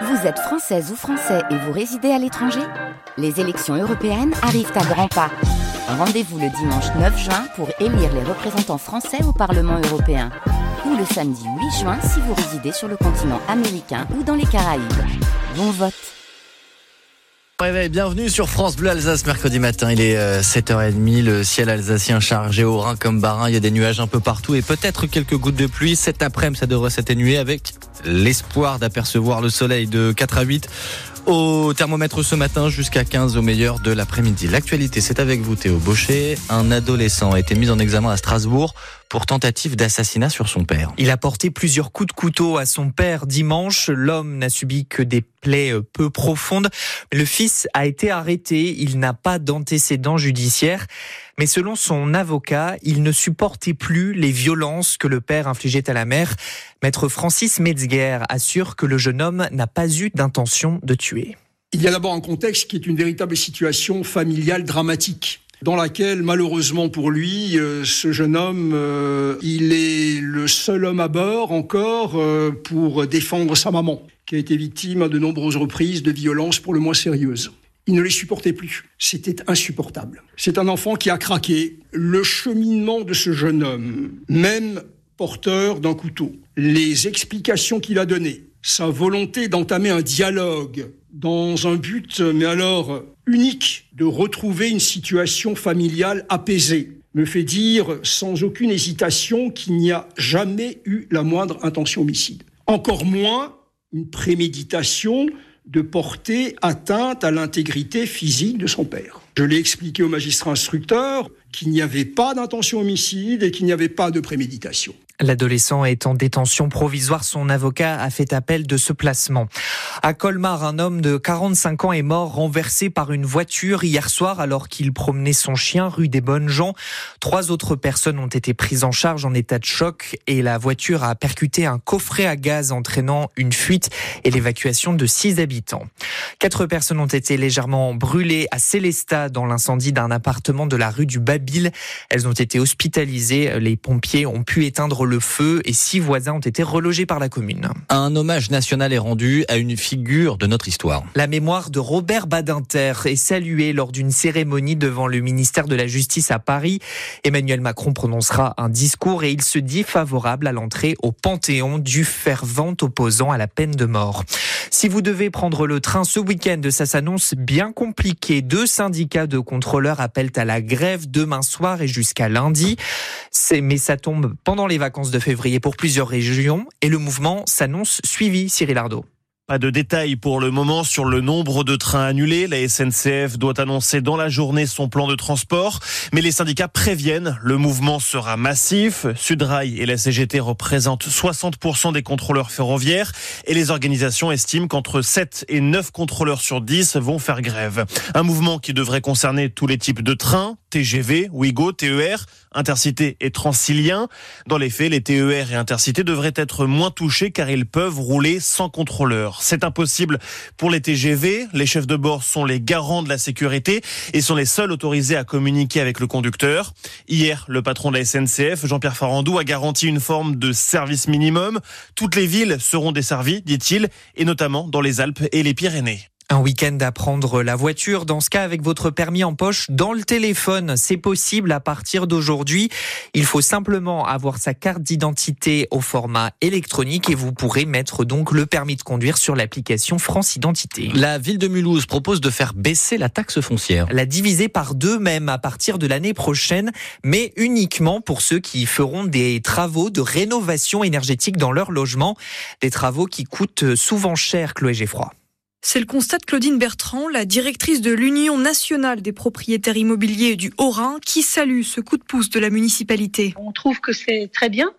Vous êtes française ou français et vous résidez à l'étranger Les élections européennes arrivent à grands pas. Rendez-vous le dimanche 9 juin pour élire les représentants français au Parlement européen. Ou le samedi 8 juin si vous résidez sur le continent américain ou dans les Caraïbes. Bon vote bienvenue sur France Bleu Alsace mercredi matin. Il est 7h30, euh, le ciel alsacien chargé au Rhin comme barin. Il y a des nuages un peu partout et peut-être quelques gouttes de pluie. Cet après-midi, ça devrait s'atténuer avec l'espoir d'apercevoir le soleil de 4 à 8 au thermomètre ce matin jusqu'à 15 au meilleur de l'après-midi. L'actualité, c'est avec vous Théo Baucher. Un adolescent a été mis en examen à Strasbourg pour tentative d'assassinat sur son père. Il a porté plusieurs coups de couteau à son père dimanche. L'homme n'a subi que des plaies peu profondes. Le fils a été arrêté. Il n'a pas d'antécédents judiciaires. Mais selon son avocat, il ne supportait plus les violences que le père infligeait à la mère. Maître Francis Metzger assure que le jeune homme n'a pas eu d'intention de tuer. Il y a d'abord un contexte qui est une véritable situation familiale dramatique dans laquelle malheureusement pour lui, euh, ce jeune homme, euh, il est le seul homme à bord encore euh, pour défendre sa maman, qui a été victime à de nombreuses reprises de violences pour le moins sérieuses. Il ne les supportait plus. C'était insupportable. C'est un enfant qui a craqué. Le cheminement de ce jeune homme, même porteur d'un couteau, les explications qu'il a données, sa volonté d'entamer un dialogue dans un but, mais alors unique, de retrouver une situation familiale apaisée, me fait dire sans aucune hésitation qu'il n'y a jamais eu la moindre intention homicide. Encore moins une préméditation de porter atteinte à l'intégrité physique de son père. Je l'ai expliqué au magistrat instructeur qu'il n'y avait pas d'intention homicide et qu'il n'y avait pas de préméditation. L'adolescent est en détention provisoire. Son avocat a fait appel de ce placement. À Colmar, un homme de 45 ans est mort renversé par une voiture hier soir alors qu'il promenait son chien rue des Bonnes Gens. Trois autres personnes ont été prises en charge en état de choc et la voiture a percuté un coffret à gaz entraînant une fuite et l'évacuation de six habitants. Quatre personnes ont été légèrement brûlées à Célestat dans l'incendie d'un appartement de la rue du Babil. Elles ont été hospitalisées. Les pompiers ont pu éteindre le feu et six voisins ont été relogés par la commune. Un hommage national est rendu à une figure de notre histoire. La mémoire de Robert Badinter est saluée lors d'une cérémonie devant le ministère de la Justice à Paris. Emmanuel Macron prononcera un discours et il se dit favorable à l'entrée au Panthéon du fervent opposant à la peine de mort. Si vous devez prendre le train ce week-end, ça s'annonce bien compliqué. Deux syndicats de contrôleurs appellent à la grève demain soir et jusqu'à lundi. Mais ça tombe pendant les vacances de février pour plusieurs régions et le mouvement s'annonce suivi, Cyril Ardo. Pas de détails pour le moment sur le nombre de trains annulés. La SNCF doit annoncer dans la journée son plan de transport, mais les syndicats préviennent, le mouvement sera massif. Sudrail et la CGT représentent 60% des contrôleurs ferroviaires et les organisations estiment qu'entre 7 et 9 contrôleurs sur 10 vont faire grève. Un mouvement qui devrait concerner tous les types de trains, TGV, Ouigo, TER, Intercité et Transilien. Dans les faits, les TER et Intercité devraient être moins touchés car ils peuvent rouler sans contrôleur. C'est impossible pour les TGV. Les chefs de bord sont les garants de la sécurité et sont les seuls autorisés à communiquer avec le conducteur. Hier, le patron de la SNCF, Jean-Pierre Farandou, a garanti une forme de service minimum. Toutes les villes seront desservies, dit-il, et notamment dans les Alpes et les Pyrénées. Un week-end à prendre la voiture, dans ce cas avec votre permis en poche dans le téléphone. C'est possible à partir d'aujourd'hui. Il faut simplement avoir sa carte d'identité au format électronique et vous pourrez mettre donc le permis de conduire sur l'application France Identité. La ville de Mulhouse propose de faire baisser la taxe foncière. La diviser par deux même à partir de l'année prochaine, mais uniquement pour ceux qui feront des travaux de rénovation énergétique dans leur logement. Des travaux qui coûtent souvent cher, Chloé Geffroy. C'est le constat de Claudine Bertrand, la directrice de l'Union nationale des propriétaires immobiliers du Haut-Rhin, qui salue ce coup de pouce de la municipalité. On trouve que c'est très bien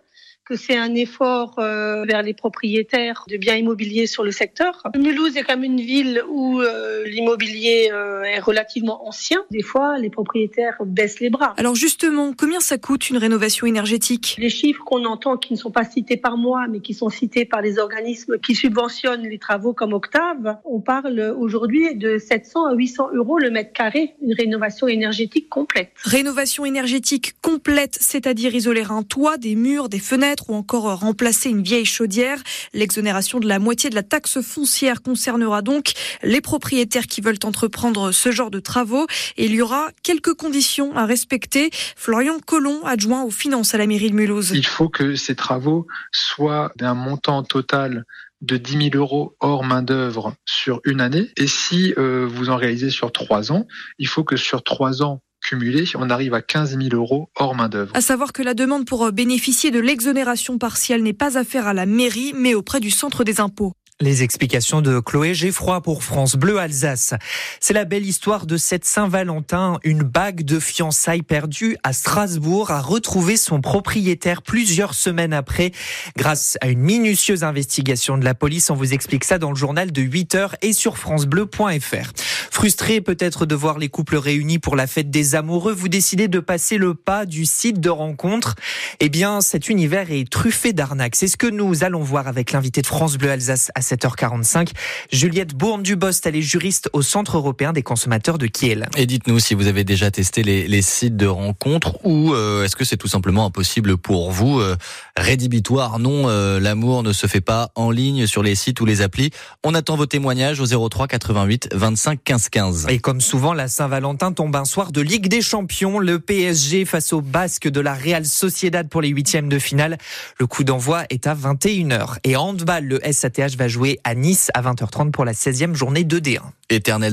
que c'est un effort euh, vers les propriétaires de biens immobiliers sur le secteur. Mulhouse est quand même une ville où euh, l'immobilier euh, est relativement ancien. Des fois, les propriétaires baissent les bras. Alors justement, combien ça coûte une rénovation énergétique? Les chiffres qu'on entend, qui ne sont pas cités par moi, mais qui sont cités par les organismes qui subventionnent les travaux comme Octave, on parle aujourd'hui de 700 à 800 euros le mètre carré, une rénovation énergétique complète. Rénovation énergétique complète, c'est-à-dire isoler un toit, des murs, des fenêtres ou encore remplacer une vieille chaudière. L'exonération de la moitié de la taxe foncière concernera donc les propriétaires qui veulent entreprendre ce genre de travaux et il y aura quelques conditions à respecter. Florian Collomb, adjoint aux finances à la mairie de Mulhouse. Il faut que ces travaux soient d'un montant total de 10 000 euros hors main-d'œuvre sur une année. Et si euh, vous en réalisez sur trois ans, il faut que sur trois ans cumulés, on arrive à 15 000 euros hors main-d'œuvre. À savoir que la demande pour bénéficier de l'exonération partielle n'est pas à faire à la mairie, mais auprès du centre des impôts. Les explications de Chloé Geffroy pour France Bleu Alsace. C'est la belle histoire de cette Saint-Valentin. Une bague de fiançailles perdue à Strasbourg a retrouvé son propriétaire plusieurs semaines après grâce à une minutieuse investigation de la police. On vous explique ça dans le journal de 8 heures et sur francebleu.fr. Frustré peut-être de voir les couples réunis pour la fête des amoureux, vous décidez de passer le pas du site de rencontre. Eh bien, cet univers est truffé d'arnaques. C'est ce que nous allons voir avec l'invité de France Bleu Alsace 7h45. Juliette Bourne-Dubost, elle est juriste au Centre européen des consommateurs de Kiel. Et dites-nous si vous avez déjà testé les, les sites de rencontres ou euh, est-ce que c'est tout simplement impossible pour vous euh, Rédhibitoire, non, euh, l'amour ne se fait pas en ligne sur les sites ou les applis. On attend vos témoignages au 03 88 25 15 15. Et comme souvent, la Saint-Valentin tombe un soir de Ligue des Champions. Le PSG face au Basque de la Real Sociedad pour les huitièmes de finale. Le coup d'envoi est à 21h. Et en handball, le SATH va jouer à Nice à 20h30 pour la 16e journée de D1. Éternel